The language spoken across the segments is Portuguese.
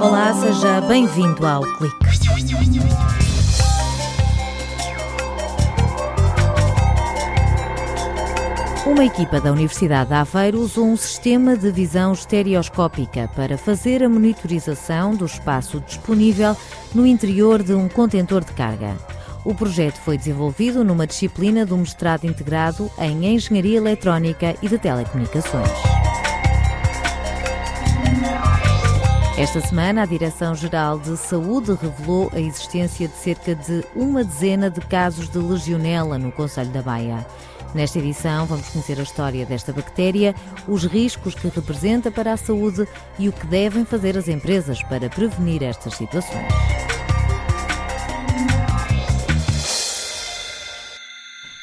Olá, seja bem-vindo ao Clique. Uma equipa da Universidade de Aveiro usou um sistema de visão estereoscópica para fazer a monitorização do espaço disponível no interior de um contentor de carga. O projeto foi desenvolvido numa disciplina do mestrado integrado em Engenharia Eletrónica e de Telecomunicações. Esta semana, a Direção-Geral de Saúde revelou a existência de cerca de uma dezena de casos de legionela no Conselho da Baia. Nesta edição, vamos conhecer a história desta bactéria, os riscos que representa para a saúde e o que devem fazer as empresas para prevenir estas situações.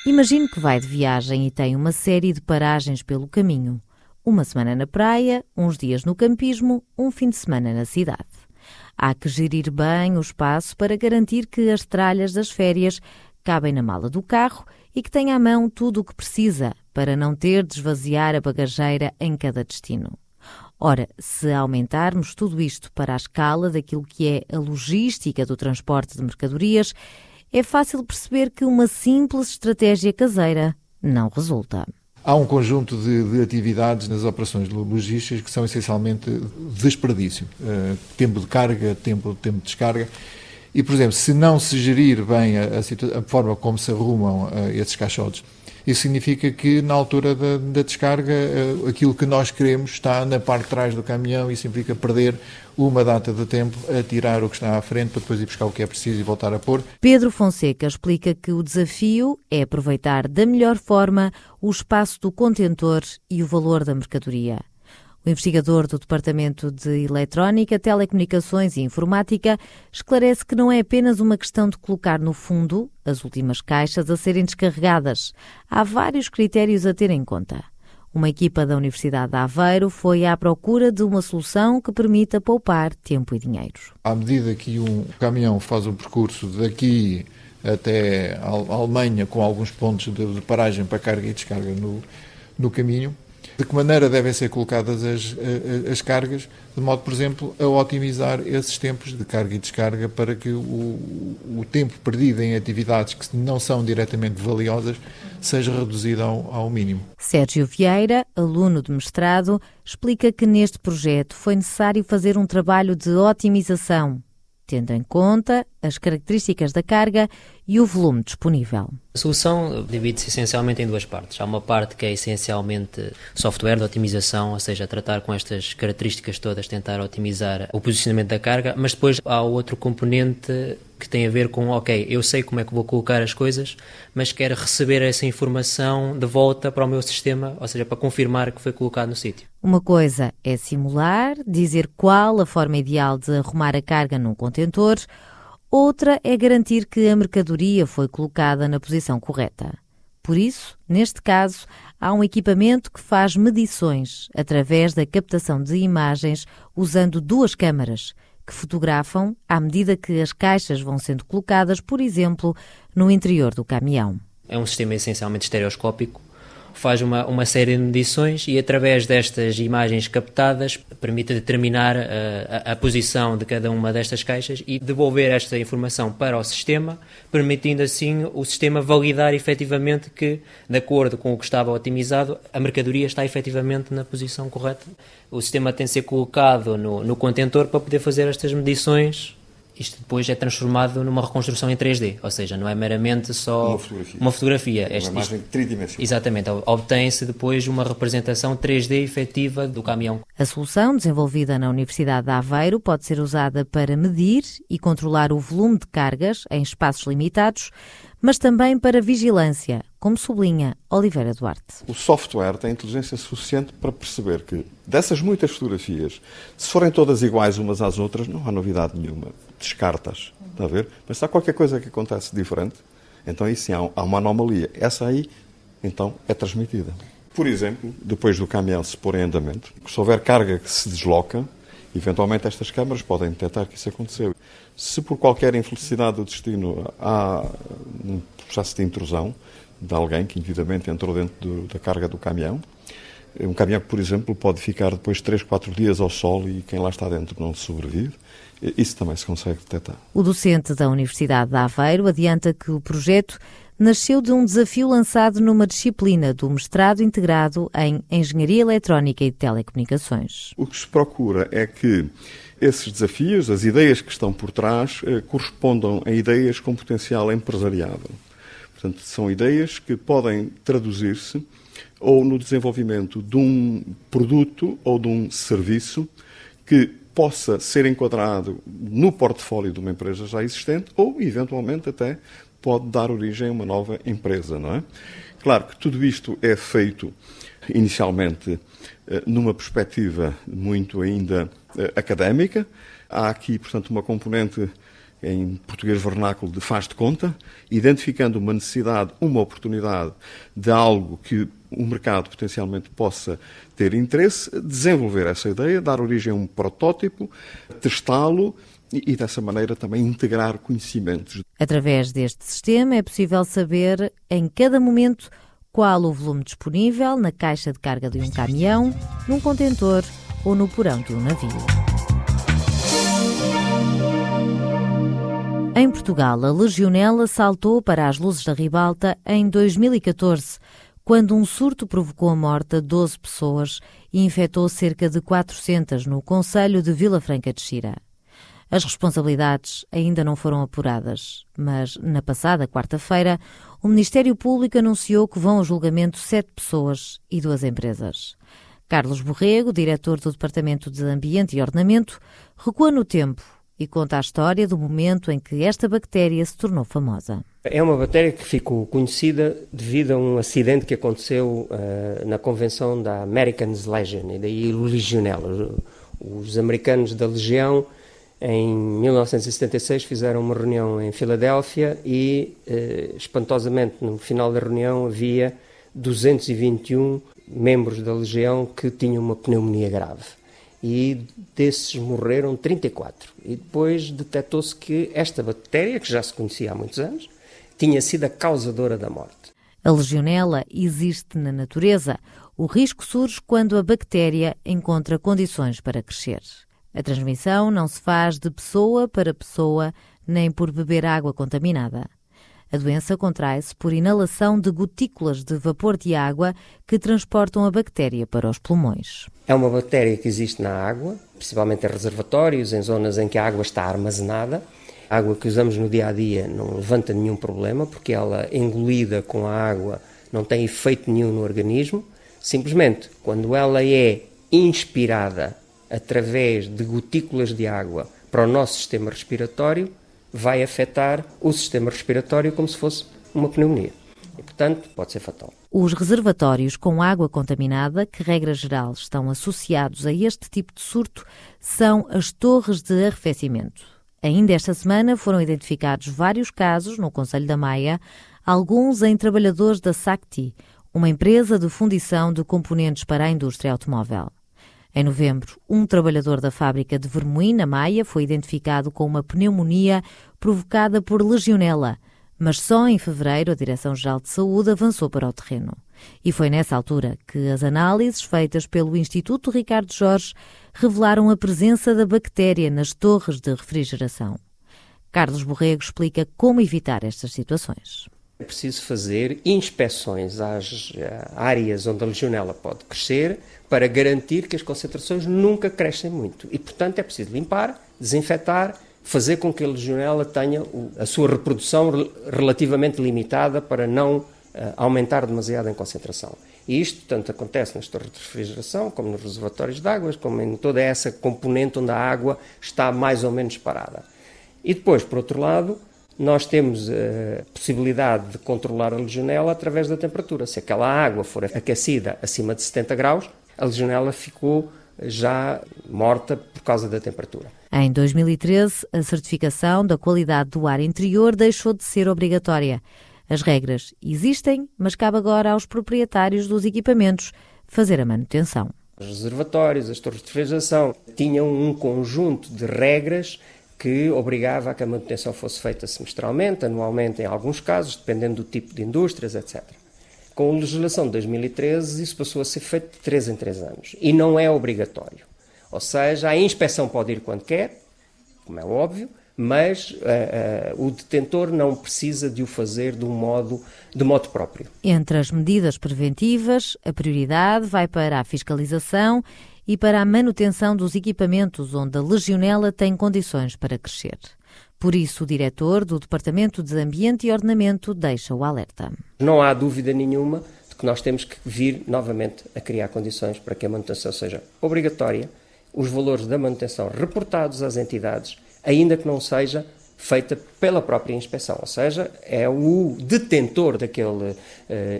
Imagine que vai de viagem e tem uma série de paragens pelo caminho. Uma semana na praia, uns dias no campismo, um fim de semana na cidade. Há que gerir bem o espaço para garantir que as tralhas das férias cabem na mala do carro e que tenha à mão tudo o que precisa para não ter de esvaziar a bagageira em cada destino. Ora, se aumentarmos tudo isto para a escala daquilo que é a logística do transporte de mercadorias, é fácil perceber que uma simples estratégia caseira não resulta. Há um conjunto de, de, atividades nas operações logísticas que são essencialmente desperdício. Uh, tempo de carga, tempo, tempo de descarga. E, por exemplo, se não se gerir bem a, a, a forma como se arrumam uh, esses caixotes, isso significa que na altura da, da descarga uh, aquilo que nós queremos está na parte de trás do caminhão e isso implica perder uma data de tempo a tirar o que está à frente para depois ir buscar o que é preciso e voltar a pôr. Pedro Fonseca explica que o desafio é aproveitar da melhor forma o espaço do contentor e o valor da mercadoria. O investigador do Departamento de Eletrónica, Telecomunicações e Informática esclarece que não é apenas uma questão de colocar no fundo as últimas caixas a serem descarregadas. Há vários critérios a ter em conta. Uma equipa da Universidade de Aveiro foi à procura de uma solução que permita poupar tempo e dinheiro. À medida que um caminhão faz o percurso daqui até a Alemanha, com alguns pontos de paragem para carga e descarga no, no caminho, de que maneira devem ser colocadas as, as, cargas, de modo, por exemplo, a otimizar esses tempos de carga e descarga para que o, o tempo perdido em atividades que não são diretamente valiosas seja reduzido ao, ao mínimo. Sérgio Vieira, aluno de mestrado, explica que neste projeto foi necessário fazer um trabalho de otimização tendo em conta as características da carga e o volume disponível. A solução divide-se essencialmente em duas partes. Há uma parte que é essencialmente software de otimização, ou seja, tratar com estas características todas, tentar otimizar o posicionamento da carga, mas depois há outro componente que tem a ver com, ok, eu sei como é que vou colocar as coisas, mas quero receber essa informação de volta para o meu sistema, ou seja, para confirmar que foi colocado no sítio. Uma coisa é simular, dizer qual a forma ideal de arrumar a carga num contentor, outra é garantir que a mercadoria foi colocada na posição correta. Por isso, neste caso, há um equipamento que faz medições através da captação de imagens usando duas câmaras que fotografam à medida que as caixas vão sendo colocadas, por exemplo, no interior do caminhão. É um sistema essencialmente estereoscópico, faz uma, uma série de medições e, através destas imagens captadas, permite determinar uh, a, a, posição de cada uma destas caixas e devolver esta informação para o sistema, permitindo assim o sistema validar efetivamente que, de acordo com o que estava otimizado, a mercadoria está efetivamente na posição correta. O sistema tem de ser colocado no, no contentor para poder fazer estas medições isto depois é transformado numa reconstrução em 3D, ou seja, não é meramente só uma fotografia. Uma, fotografia. uma este, imagem tridimensional. Exatamente, obtém-se depois uma representação 3D efetiva do caminhão. A solução, desenvolvida na Universidade de Aveiro, pode ser usada para medir e controlar o volume de cargas em espaços limitados, mas também para vigilância, como sublinha Oliveira Duarte. O software tem inteligência suficiente para perceber que dessas muitas fotografias, se forem todas iguais umas às outras, não há novidade nenhuma. Descartas, está a ver? Mas se há qualquer coisa que acontece diferente, então aí sim há uma anomalia. Essa aí, então, é transmitida. Por exemplo, depois do caminhão se pôr em andamento, se houver carga que se desloca, eventualmente estas câmaras podem detectar que isso aconteceu. Se por qualquer infelicidade do destino há um processo de intrusão de alguém que indevidamente entrou dentro do, da carga do caminhão, Um caminhão que, por exemplo, pode ficar depois 3, 4 dias ao sol e quem lá está dentro não sobrevive. Isso também se consegue detectar. O docente da Universidade de Aveiro adianta que o projeto nasceu de um desafio lançado numa disciplina do mestrado integrado em Engenharia Eletrónica e Telecomunicações. O que se procura é que esses desafios, as ideias que estão por trás, eh, correspondam a ideias com potencial empresariável. Portanto, são ideias que podem traduzir-se ou no desenvolvimento de um produto ou de um serviço que possa ser enquadrado no portfólio de uma empresa já existente ou, eventualmente, até pode dar origem a uma nova empresa, não é? Claro que tudo isto é feito inicialmente eh, numa perspectiva muito ainda eh, académica. Há aqui, portanto, uma componente em português vernáculo de faz de conta, identificando uma necessidade, uma oportunidade de algo que o mercado potencialmente possa ter interesse, desenvolver essa ideia, dar origem a um protótipo, testá-lo e, dessa maneira também integrar conhecimentos. Através deste sistema é possível saber em cada momento qual o volume disponível na caixa de carga de um caminhão, num contentor ou no porão de um navio. Em Portugal, a legionela saltou para as luzes da ribalta em 2014, quando um surto provocou a morte de 12 pessoas e infectou cerca de 400 no Conselho de Vila Franca de Xira. As responsabilidades ainda não foram apuradas, mas na passada quarta-feira, o Ministério Público anunciou que vão ao julgamento sete pessoas e duas empresas. Carlos Borrego, diretor do Departamento de Ambiente e Ordenamento, recua no tempo e conta a história do momento em que esta bactéria se tornou famosa. É uma bactéria que ficou conhecida devido a um acidente que aconteceu uh, na convenção da Americans Legion, e daí Legionella. Os americanos da Legião, em 1976, fizeram uma reunião em Filadélfia e, uh, espantosamente, no final da reunião havia 221 membros da Legião que tinham uma pneumonia grave e desses morreram 34. E depois detectou-se que esta bactéria, que já se conhecia há muitos anos, tinha sido a causadora da morte. A legionela existe na natureza. O risco surge quando a bactéria encontra condições para crescer. A transmissão não se faz de pessoa para pessoa, nem por beber água contaminada. A doença contrai-se por inalação de gotículas de vapor de água que transportam a bactéria para os pulmões. É uma bactéria que existe na água, principalmente em reservatórios, em zonas em que a água está armazenada. A água que usamos no dia a dia não levanta nenhum problema, porque ela, engolida com a água, não tem efeito nenhum no organismo. Simplesmente, quando ela é inspirada através de gotículas de água para o nosso sistema respiratório, vai afetar o sistema respiratório como se fosse uma pneumonia. E, portanto, pode ser fatal. Os reservatórios com água contaminada, que regra geral estão associados a este tipo de surto, são as torres de arrefecimento. Ainda esta semana foram identificados vários casos no Conselho da Maia, alguns em trabalhadores da SACTI, uma empresa de fundição de componentes para a indústria automóvel. Em novembro, um trabalhador da fábrica de Vermoim, na Maia, foi identificado com uma pneumonia provocada por legionela, mas só em fevereiro a Direção-Geral de Saúde avançou para o terreno. E foi nessa altura que as análises feitas pelo Instituto Ricardo Jorge revelaram a presença da bactéria nas torres de refrigeração. Carlos Borrego explica como evitar estas situações. É preciso fazer inspeções às eh, áreas onde a legionela pode crescer para garantir que as concentrações nunca crescem muito. E, portanto, é preciso limpar, desinfetar, fazer com que a legionela tenha a sua reprodução relativamente limitada para não uh, aumentar demasiado em concentração. E isto tanto acontece nas torres de refrigeração, como nos reservatórios de águas, como em toda essa componente onde a água está mais ou menos parada. E depois, por outro lado, nós temos a eh, possibilidade de controlar a legionela através da temperatura. Se aquela água for aquecida acima de 70 graus, a legionela ficou já morta por causa da temperatura. Em 2013, a certificação da qualidade do ar interior deixou de ser obrigatória. As regras existem, mas cabe agora aos proprietários dos equipamentos fazer a manutenção. Os reservatórios, as torres de refrigeração tinham um conjunto de regras que obrigava a que a manutenção fosse feita semestralmente, anualmente em alguns casos, dependendo do tipo de indústrias, etc. Com a legislação de 2013, isso passou a ser feito de 3 em 3 anos. E não é obrigatório. Ou seja, a inspeção pode ir quando quer, como é óbvio, mas uh, uh, o detentor não precisa de o fazer de um modo, de modo próprio. Entre as medidas preventivas, a prioridade vai para a fiscalização e para a manutenção dos equipamentos onde a legionela tem condições para crescer. Por isso, o diretor do Departamento de Ambiente e Ordenamento deixa o alerta. Não há dúvida nenhuma de que nós temos que vir novamente a criar condições para que a manutenção seja obrigatória, os valores da manutenção reportados às entidades ainda que não seja feita pela própria inspeção, ou seja, é o detentor daquele uh,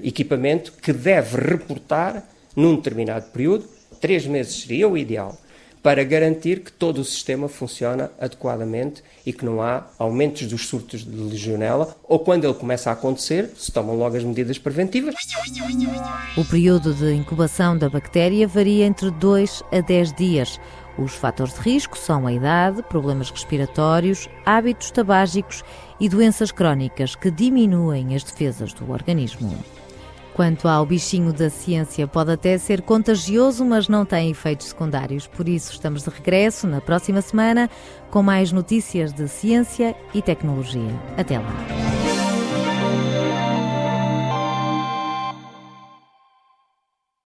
equipamento que deve reportar num determinado período, três meses seria o ideal, para garantir que todo o sistema funciona adequadamente e que não há aumentos dos surtos de legionela ou quando ele começa a acontecer, se tomam logo as medidas preventivas. O período de incubação da bactéria varia entre 2 a 10 dias. Os fatores de risco são a idade, problemas respiratórios, hábitos tabágicos e doenças crónicas que diminuem as defesas do organismo. Quanto ao bichinho da ciência, pode até ser contagioso, mas não tem efeitos secundários. Por isso, estamos de regresso na próxima semana com mais notícias de ciência e tecnologia. Até lá!